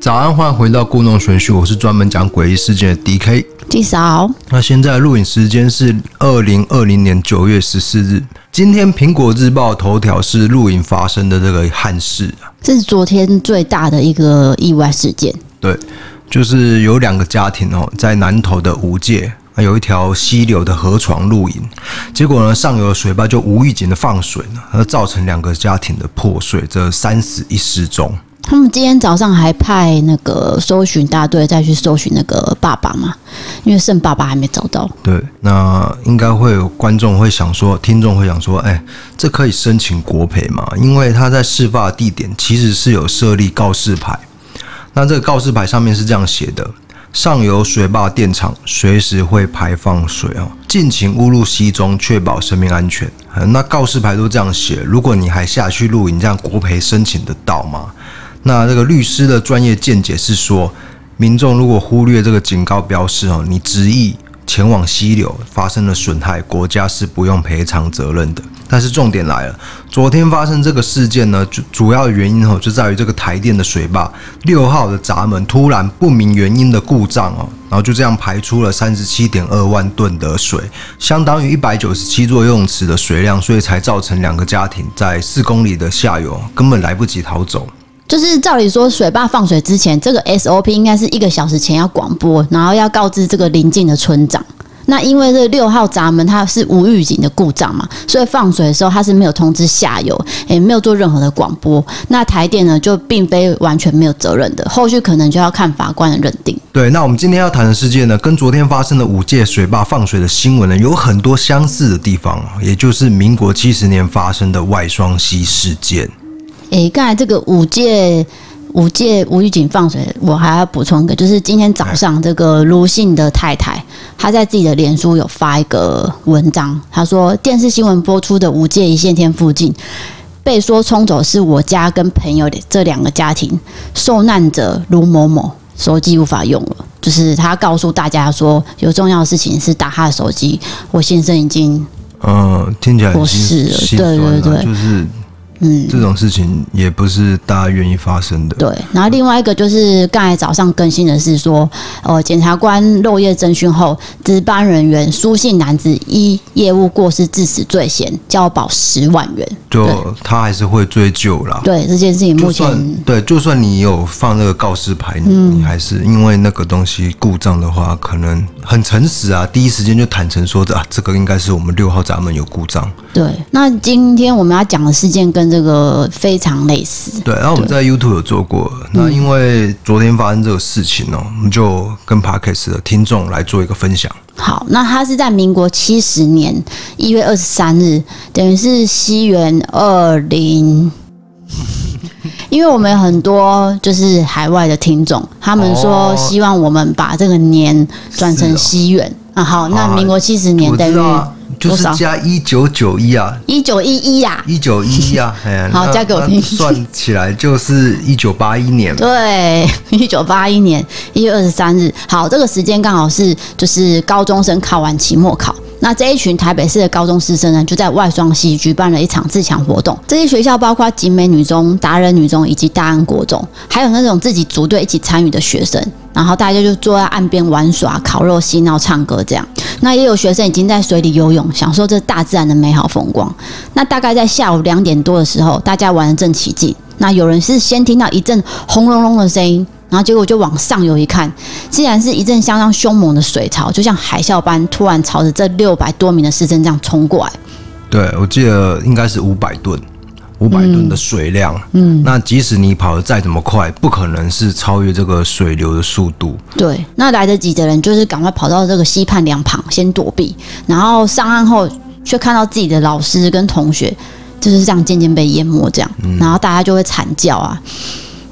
早安，欢迎回到故弄玄虚，我是专门讲诡异事件的 DK 地嫂。那现在录影时间是二零二零年九月十四日。今天苹果日报头条是录影发生的这个憾事啊，这是昨天最大的一个意外事件。对，就是有两个家庭哦，在南投的武界有一条溪流的河床露营，结果呢，上游的水坝就无预警的放水呢，而造成两个家庭的破碎，这三死一失踪。他们今天早上还派那个搜寻大队再去搜寻那个爸爸嘛，因为剩爸爸还没找到。对，那应该会有观众会想说，听众会想说，哎，这可以申请国赔吗？因为他在事发地点其实是有设立告示牌，那这个告示牌上面是这样写的：上游水坝电厂随时会排放水哦，尽情误入溪中，确保生命安全。那告示牌都这样写，如果你还下去露营，这样国赔申请得到吗？那这个律师的专业见解是说，民众如果忽略这个警告标示哦，你执意前往溪流发生了损害，国家是不用赔偿责任的。但是重点来了，昨天发生这个事件呢，主主要原因哦，就在于这个台电的水坝六号的闸门突然不明原因的故障哦，然后就这样排出了三十七点二万吨的水，相当于一百九十七座游泳池的水量，所以才造成两个家庭在四公里的下游根本来不及逃走。就是照理说，水坝放水之前，这个 SOP 应该是一个小时前要广播，然后要告知这个邻近的村长。那因为这六号闸门它是无预警的故障嘛，所以放水的时候它是没有通知下游，也没有做任何的广播。那台电呢，就并非完全没有责任的，后续可能就要看法官的认定。对，那我们今天要谈的事件呢，跟昨天发生的五届水坝放水的新闻呢，有很多相似的地方，也就是民国七十年发生的外双溪事件。诶，刚才这个武界武界无预警放水，我还要补充一个，就是今天早上这个卢姓的太太，她在自己的脸书有发一个文章，她说电视新闻播出的五届一线天附近被说冲走是我家跟朋友的这两个家庭，受难者卢某某手机无法用了，就是他告诉大家说有重要的事情是打他的手机，我先生已经嗯听起来过世了，对对对，就是。嗯，这种事情也不是大家愿意发生的。对，然后另外一个就是刚才早上更新的是说，呃，检察官漏夜侦讯后，值班人员苏姓男子依业务过失致死罪嫌，交保十万元。就他还是会追究啦。对这件事情，目前对，就算你有放那个告示牌，嗯，你还是因为那个东西故障的话，可能很诚实啊，第一时间就坦诚说的啊，这个应该是我们六号闸门有故障。对，那今天我们要讲的事件跟这个非常类似。对，然后我们在 YouTube 有做过。那因为昨天发生这个事情哦，喔，我们就跟 Podcast 的听众来做一个分享。好，那他是在民国七十年一月二十三日，等于是西元二零。因为我们有很多就是海外的听众，他们说希望我们把这个年转成西元啊。好，那民国七十年等于。就是加一九九一啊，一九一一呀，一九一一啊，好，加给我听，算起来就是一九八一年。对，一九八一年一月二十三日，好，这个时间刚好是就是高中生考完期末考。那这一群台北市的高中师生呢，就在外双溪举办了一场自强活动。这些学校包括景美女中、达人女中以及大安国中，还有那种自己组队一起参与的学生。然后大家就坐在岸边玩耍、烤肉、嬉闹、唱歌这样。那也有学生已经在水里游泳，享受这大自然的美好风光。那大概在下午两点多的时候，大家玩得正起劲。那有人是先听到一阵轰隆隆的声音。然后结果就往上游一看，竟然是一阵相当凶猛的水潮，就像海啸般突然朝着这六百多名的师生这样冲过来。对，我记得应该是五百吨，五百吨的水量。嗯，那即使你跑得再怎么快，不可能是超越这个水流的速度。对，那来得及的人就是赶快跑到这个溪畔两旁先躲避，然后上岸后却看到自己的老师跟同学就是这样渐渐被淹没，这样，然后大家就会惨叫啊。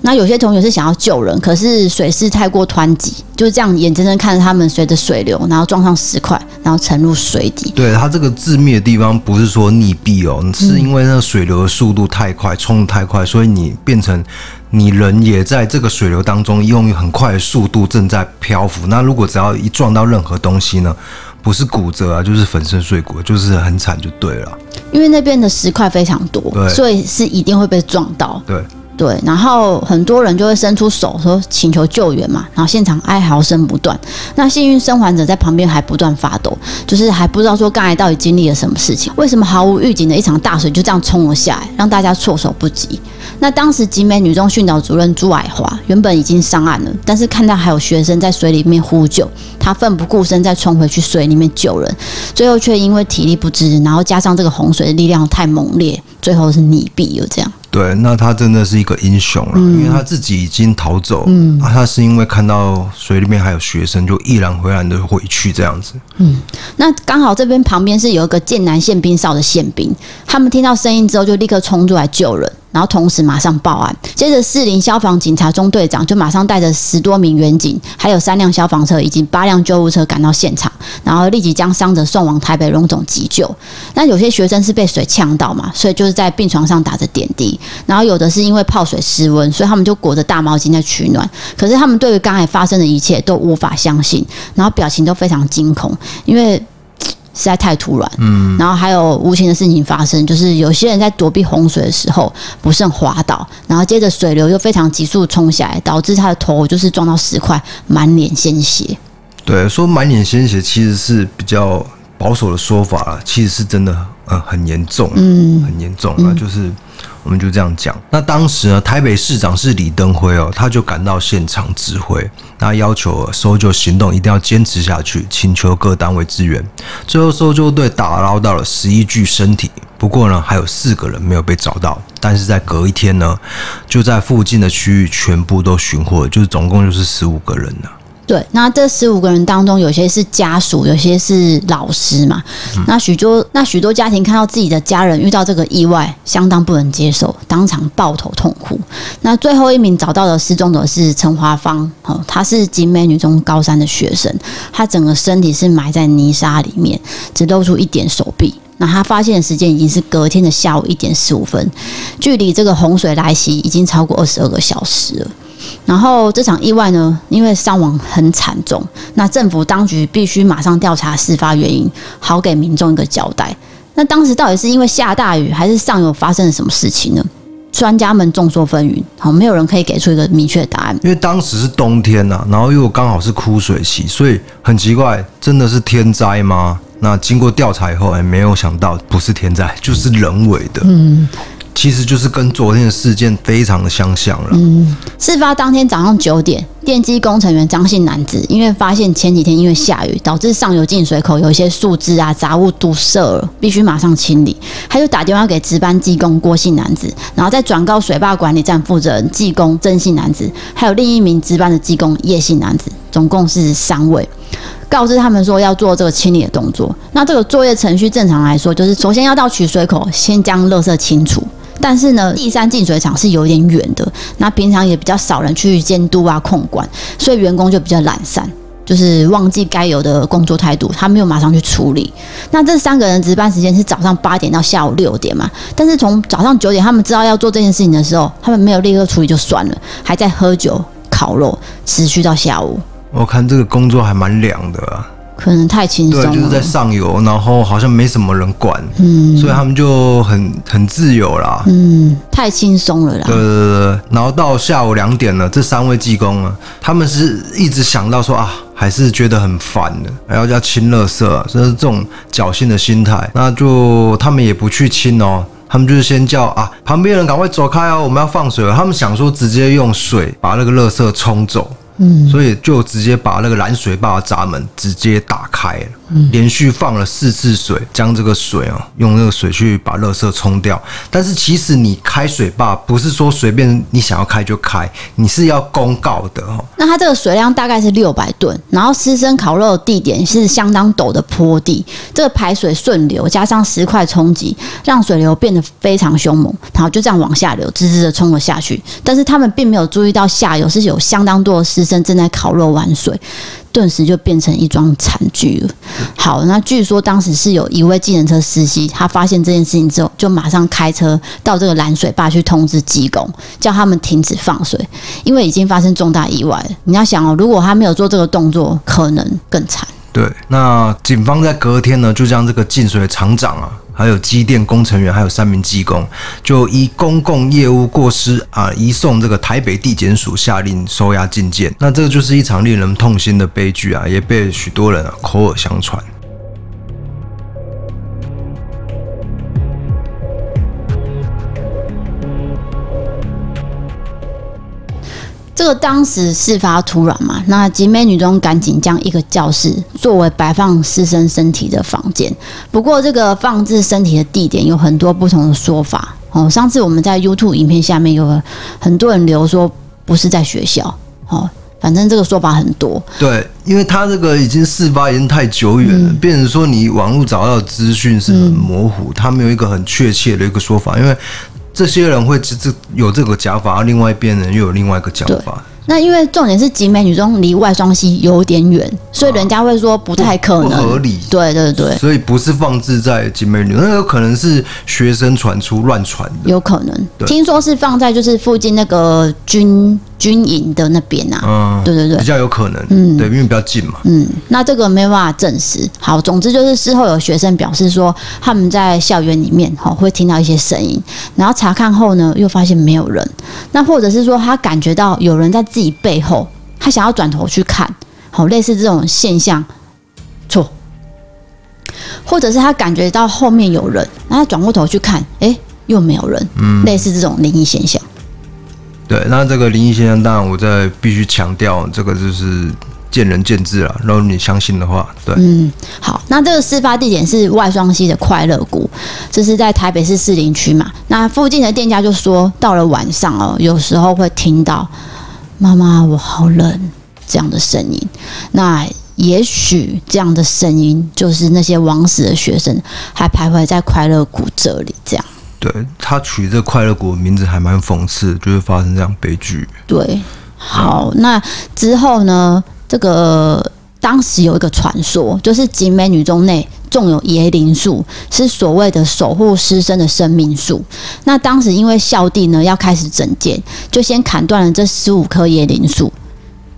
那有些同学是想要救人，可是水势太过湍急，就这样眼睁睁看着他们随着水流，然后撞上石块，然后沉入水底。对，它这个致命的地方不是说溺毙哦，是因为那个水流的速度太快，冲得太快，所以你变成你人也在这个水流当中，用很快的速度正在漂浮。那如果只要一撞到任何东西呢，不是骨折啊，就是粉身碎骨，就是很惨就对了。因为那边的石块非常多，对所以是一定会被撞到。对。对，然后很多人就会伸出手说请求救援嘛，然后现场哀嚎声不断。那幸运生还者在旁边还不断发抖，就是还不知道说刚才到底经历了什么事情，为什么毫无预警的一场大水就这样冲了下来，让大家措手不及。那当时集美女中训导主任朱矮华原本已经上岸了，但是看到还有学生在水里面呼救，他奋不顾身再冲回去水里面救人，最后却因为体力不支，然后加上这个洪水的力量太猛烈，最后是溺毙了这样。对，那他真的是一个英雄了，嗯、因为他自己已经逃走，嗯、啊，他是因为看到水里面还有学生，就毅然回然的回去这样子。嗯，那刚好这边旁边是有一个剑南宪兵哨的宪兵，他们听到声音之后就立刻冲出来救人。然后同时马上报案，接着士林消防警察中队长就马上带着十多名员警，还有三辆消防车以及八辆救护车赶到现场，然后立即将伤者送往台北荣总急救。那有些学生是被水呛到嘛，所以就是在病床上打着点滴，然后有的是因为泡水失温，所以他们就裹着大毛巾在取暖。可是他们对于刚才发生的一切都无法相信，然后表情都非常惊恐，因为。实在太突然，嗯，然后还有无情的事情发生，就是有些人在躲避洪水的时候不慎滑倒，然后接着水流又非常急速冲下来，导致他的头就是撞到石块，满脸鲜血。对，说满脸鲜血其实是比较保守的说法了，其实是真的，嗯，很严重，嗯，很严重啊，就是。我们就这样讲。那当时呢，台北市长是李登辉哦，他就赶到现场指挥，那要求搜救行动一定要坚持下去，请求各单位支援。最后搜救队打捞到了十一具身体，不过呢，还有四个人没有被找到。但是在隔一天呢，就在附近的区域全部都寻获，就是总共就是十五个人了。对，那这十五个人当中，有些是家属，有些是老师嘛。嗯、那许多那许多家庭看到自己的家人遇到这个意外，相当不能接受，当场抱头痛哭。那最后一名找到的失踪者是陈华芳，哦，她是景美女中高三的学生，她整个身体是埋在泥沙里面，只露出一点手臂。那他发现的时间已经是隔天的下午一点十五分，距离这个洪水来袭已经超过二十二个小时了。然后这场意外呢，因为伤亡很惨重，那政府当局必须马上调查事发原因，好给民众一个交代。那当时到底是因为下大雨，还是上游发生了什么事情呢？专家们众说纷纭，好，没有人可以给出一个明确的答案。因为当时是冬天呐、啊，然后又刚好是枯水期，所以很奇怪，真的是天灾吗？那经过调查以后，哎，没有想到不是天灾，就是人为的。嗯。其实就是跟昨天的事件非常的相像了。嗯，事发当天早上九点，电机工程员张姓男子因为发现前几天因为下雨，导致上游进水口有一些树枝啊杂物堵塞了，必须马上清理。他就打电话给值班技工郭姓男子，然后再转告水坝管理站负责人技工曾姓男子，还有另一名值班的技工叶姓男子，总共是三位，告知他们说要做这个清理的动作。那这个作业程序正常来说，就是首先要到取水口，先将垃圾清除。但是呢，第三净水厂是有点远的，那平常也比较少人去监督啊控管，所以员工就比较懒散，就是忘记该有的工作态度，他没有马上去处理。那这三个人值班时间是早上八点到下午六点嘛，但是从早上九点他们知道要做这件事情的时候，他们没有立刻处理就算了，还在喝酒烤肉，持续到下午。我看这个工作还蛮凉的啊。可能太轻松了，对，就是在上游，然后好像没什么人管，嗯，所以他们就很很自由啦，嗯，太轻松了啦，对对对，然后到下午两点了，这三位技工啊，他们是一直想到说啊，还是觉得很烦的，还要要清垃圾，所以是这种侥幸的心态，那就他们也不去清哦，他们就是先叫啊，旁边人赶快走开哦，我们要放水了，他们想说直接用水把那个垃圾冲走。嗯，所以就直接把那个拦水坝的闸门直接打开了，嗯，连续放了四次水，将这个水啊，用那个水去把垃圾冲掉。但是其实你开水坝不是说随便你想要开就开，你是要公告的哦。那它这个水量大概是六百吨，然后师生烤肉的地点是相当陡的坡地，这个排水顺流加上石块冲击，让水流变得非常凶猛，然后就这样往下流，滋滋的冲了下去。但是他们并没有注意到下游是有相当多的正。正在烤肉玩水，顿时就变成一桩惨剧了。好，那据说当时是有一位计程车司机，他发现这件事情之后，就马上开车到这个拦水坝去通知技工，叫他们停止放水，因为已经发生重大意外了。你要想哦，如果他没有做这个动作，可能更惨。对，那警方在隔天呢，就将这个进水厂长啊。还有机电工程员，还有三名技工，就依公共业务过失啊，移送这个台北地检署下令收押禁见。那这个就是一场令人痛心的悲剧啊，也被许多人啊口耳相传。个当时事发突然嘛，那集美女中赶紧将一个教室作为摆放师生身体的房间。不过，这个放置身体的地点有很多不同的说法。哦，上次我们在 YouTube 影片下面有很多人留说不是在学校。哦，反正这个说法很多。对，因为他这个已经事发已经太久远了，嗯、变成说你网络找到的资讯是很模糊，他、嗯、没有一个很确切的一个说法，因为。这些人会这这有这个讲法，而另外一边人又有另外一个讲法。那因为重点是集美女中离外双溪有点远，所以人家会说不太可能，不合理。对对对，所以不是放置在集美女，那有可能是学生传出乱传的，有可能。听说是放在就是附近那个军军营的那边啊，嗯，对对对，比较有可能，嗯，对，因为比较近嘛，嗯，那这个没有办法证实。好，总之就是事后有学生表示说他们在校园里面哈会听到一些声音，然后查看后呢又发现没有人，那或者是说他感觉到有人在。自己背后，他想要转头去看，好，类似这种现象，错，或者是他感觉到后面有人，然后他转过头去看，哎，又没有人，嗯，类似这种灵异现象。对，那这个灵异现象，当然我在必须强调，这个就是见仁见智了。如果你相信的话，对，嗯，好，那这个事发地点是外双溪的快乐谷，这是在台北市士林区嘛。那附近的店家就说，到了晚上哦，有时候会听到。妈妈，我好冷，这样的声音。那也许这样的声音就是那些枉死的学生还徘徊在快乐谷这里。这样，对，他取这快乐谷的名字还蛮讽刺，就会发生这样悲剧。对，好，那之后呢？这个当时有一个传说，就是景美女中内。种有椰林树，是所谓的守护师生的生命树。那当时因为校地呢要开始整建，就先砍断了这十五棵椰林树。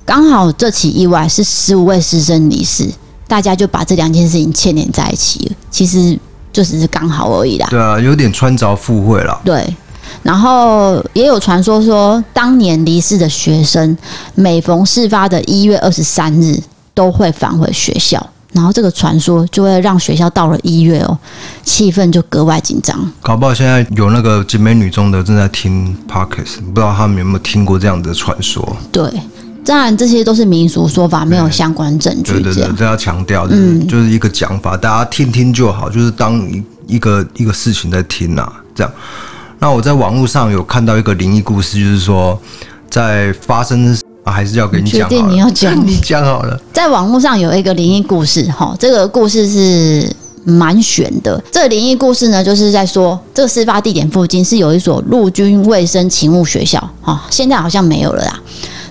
刚好这起意外是十五位师生离世，大家就把这两件事情牵连在一起。其实就只是刚好而已啦。对啊，有点穿凿附会了。对，然后也有传说说，当年离世的学生，每逢事发的一月二十三日，都会返回学校。然后这个传说就会让学校到了一月哦，气氛就格外紧张。搞不好现在有那个集美女中的正在听 Podcast，不知道他们有没有听过这样的传说？对，当然这些都是民俗说法，没有相关证据。对对对，这要强调，嗯，就是一个讲法，大家听听就好，就是当一一个一个事情在听啊，这样。那我在网络上有看到一个灵异故事，就是说在发生。啊，还是要给你讲。确定你要讲，你讲好了。在网络上有一个灵异故事，哈，这个故事是蛮玄的。这个灵异故事呢，就是在说，这个事发地点附近是有一所陆军卫生勤务学校，哈，现在好像没有了啦。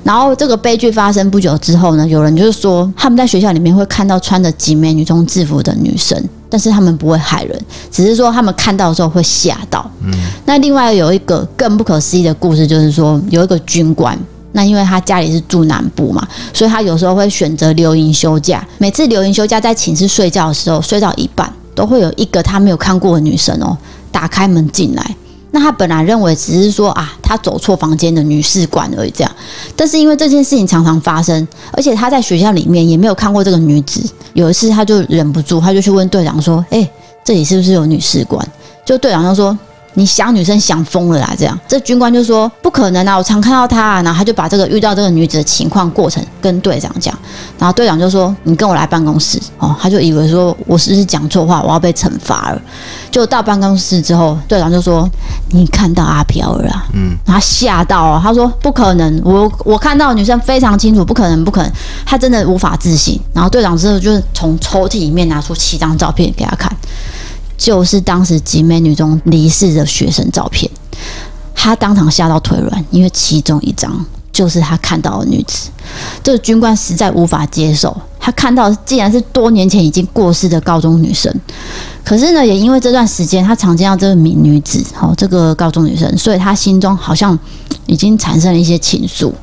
然后这个悲剧发生不久之后呢，有人就是说，他们在学校里面会看到穿着景美女中制服的女生，但是他们不会害人，只是说他们看到的时候会吓到。嗯。那另外有一个更不可思议的故事，就是说有一个军官。那因为他家里是住南部嘛，所以他有时候会选择留营休假。每次留营休假在寝室睡觉的时候，睡到一半都会有一个他没有看过的女生哦，打开门进来。他本来认为只是说啊，他走错房间的女士馆而已这样。但是因为这件事情常常发生，而且他在学校里面也没有看过这个女子。有一次他就忍不住，他就去问队长说：“哎，这里是不是有女士馆？”就队长就说。你想女生想疯了啦！这样，这军官就说不可能啊！我常看到她啊，然后他就把这个遇到这个女子的情况过程跟队长讲，然后队长就说：“你跟我来办公室哦。”他就以为说我是不是讲错话，我要被惩罚了。就到办公室之后，队长就说：“你看到阿飘了啊？”嗯，他吓到啊，他说：“不可能，我我看到女生非常清楚，不可能，不可能。”他真的无法置信。然后队长之后就是从抽屉里面拿出七张照片给他看。就是当时集美女中离世的学生照片，他当场吓到腿软，因为其中一张就是他看到的女子。这个军官实在无法接受，他看到竟然是多年前已经过世的高中女生。可是呢，也因为这段时间他常见到这名女子，哦，这个高中女生，所以他心中好像已经产生了一些情愫，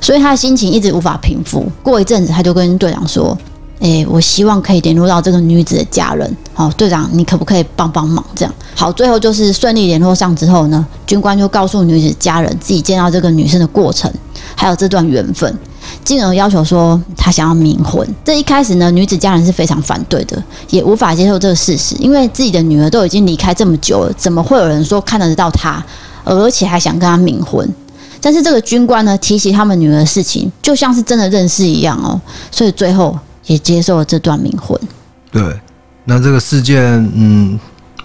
所以他的心情一直无法平复。过一阵子，他就跟队长说。诶，我希望可以联络到这个女子的家人。好，队长，你可不可以帮帮忙？这样好，最后就是顺利联络上之后呢，军官就告诉女子家人自己见到这个女生的过程，还有这段缘分。进而要求说他想要冥婚，这一开始呢，女子家人是非常反对的，也无法接受这个事实，因为自己的女儿都已经离开这么久了，怎么会有人说看得到她，而且还想跟她冥婚？但是这个军官呢，提起他们女儿的事情，就像是真的认识一样哦，所以最后也接受了这段冥婚。对，那这个事件，嗯。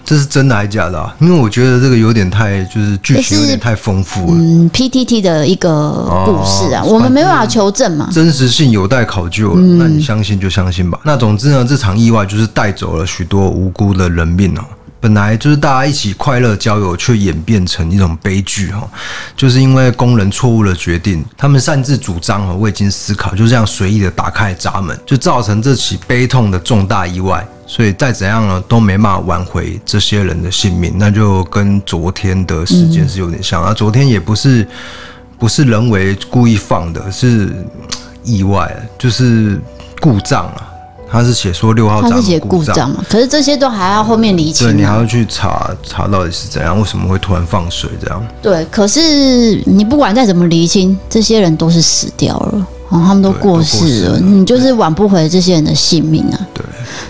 这是真的还是假的啊？因为我觉得这个有点太，就是剧情有点太丰富了。嗯，PTT 的一个故事啊，哦、我们没办法求证嘛，真实性有待考究。嗯、那你相信就相信吧。那总之呢，这场意外就是带走了许多无辜的人命哦。本来就是大家一起快乐交友，却演变成一种悲剧哈，就是因为工人错误的决定，他们擅自主张和未经思考，就这样随意的打开闸门，就造成这起悲痛的重大意外。所以再怎样呢，都没办法挽回这些人的性命，那就跟昨天的事件是有点像。那昨天也不是不是人为故意放的，是意外，就是故障啊。他是写说六号他是写故障嘛？可是这些都还要后面厘清，啊，对，你还要去查查到底是怎样，为什么会突然放水这样？对，可是你不管再怎么厘清，这些人都是死掉了，哦，他们都过世了，世了你就是挽不回这些人的性命啊。对，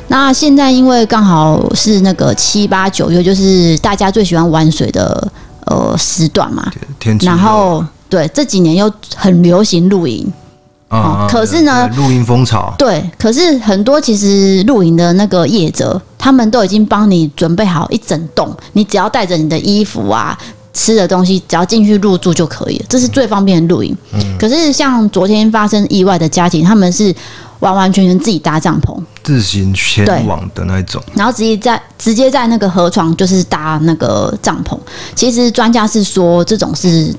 那现在因为刚好是那个七八九月，就是大家最喜欢玩水的呃时段嘛，天气，然后对这几年又很流行露营。哦，可是呢，露营风潮对，可是很多其实露营的那个业者，他们都已经帮你准备好一整栋，你只要带着你的衣服啊、吃的东西，只要进去入住就可以了，这是最方便的露营。嗯，可是像昨天发生意外的家庭，他们是完完全全自己搭帐篷，自行前往的那种，然后直接在直接在那个河床就是搭那个帐篷。其实专家是说，这种是。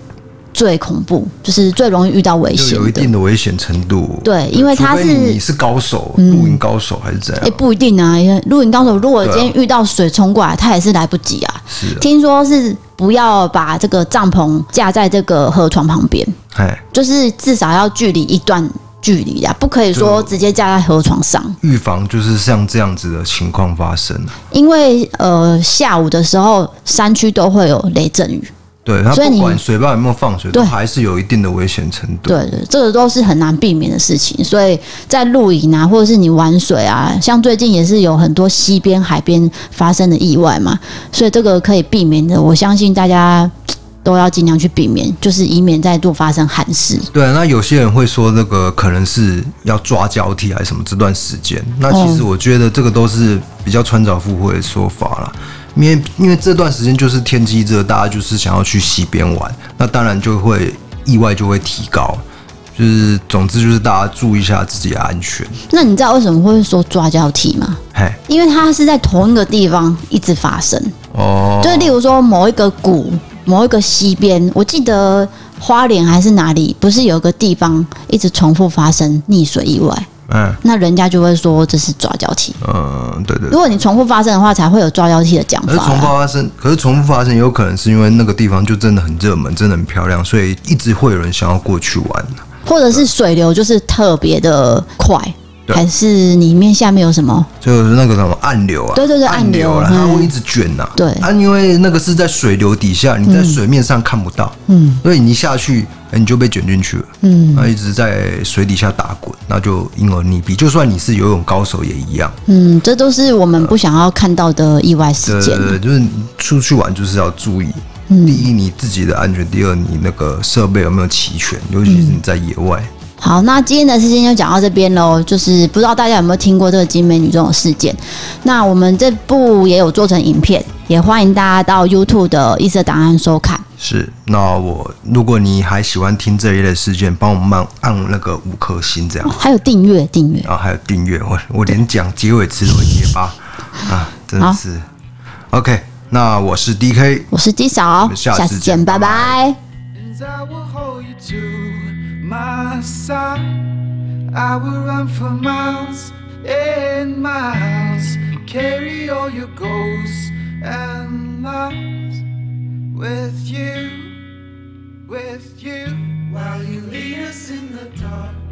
最恐怖就是最容易遇到危险，有一定的危险程度。对，因为他是你是高手，露营高手还是怎样？也不一定啊。露营高手如果今天遇到水冲过来，他也是来不及啊。是，听说是不要把这个帐篷架在这个河床旁边，哎，就是至少要距离一段距离呀，不可以说直接架在河床上。预防就是像这样子的情况发生。因为呃，下午的时候山区都会有雷阵雨。对，它不管水坝有没有放水，都还是有一定的危险程度。对对，这个都是很难避免的事情。所以在露营啊，或者是你玩水啊，像最近也是有很多西边、海边发生的意外嘛，所以这个可以避免的。我相信大家都要尽量去避免，就是以免再度发生憾事。对，那有些人会说，那个可能是要抓交替还是什么这段时间。那其实我觉得这个都是比较穿凿附会的说法了。因为因为这段时间就是天气热，大家就是想要去溪边玩，那当然就会意外就会提高，就是总之就是大家注意一下自己的安全。那你知道为什么会说抓交替吗？嘿，因为它是在同一个地方一直发生哦，就是例如说某一个谷、某一个溪边，我记得花莲还是哪里，不是有个地方一直重复发生溺水意外。嗯，那人家就会说这是抓交替。嗯，对对。如果你重复发生的话，才会有抓交替的讲法。可是重复发生，可是重复发生，有可能是因为那个地方就真的很热门，真的很漂亮，所以一直会有人想要过去玩。或者是水流就是特别的快。对还是里面下面有什么？就是那个什么暗流啊？对对对，暗流啊，它会一直卷呐、啊。对啊，因为那个是在水流底下，你在水面上看不到，嗯，所以你下去，哎，你就被卷进去了，嗯，那一直在水底下打滚，那就因而溺毙。就算你是游泳高手也一样，嗯，这都是我们不想要看到的意外事件。对，就是出去玩就是要注意，第一你自己的安全，第二你那个设备有没有齐全，尤其是你在野外。好，那今天的事件就讲到这边喽。就是不知道大家有没有听过这个精美女中的事件？那我们这部也有做成影片，也欢迎大家到 YouTube 的异色档案收看。是，那我如果你还喜欢听这一类事件，帮我们按按那个五颗星，这样。哦、还有订阅，订阅啊，还有订阅，我我连讲结尾词都会结巴啊，真的是。OK，那我是 DK，我是 D 嫂，下次见，下次见拜拜。my side. I will run for miles and miles, carry all your goals and lies with you, with you, while you lead us in the dark.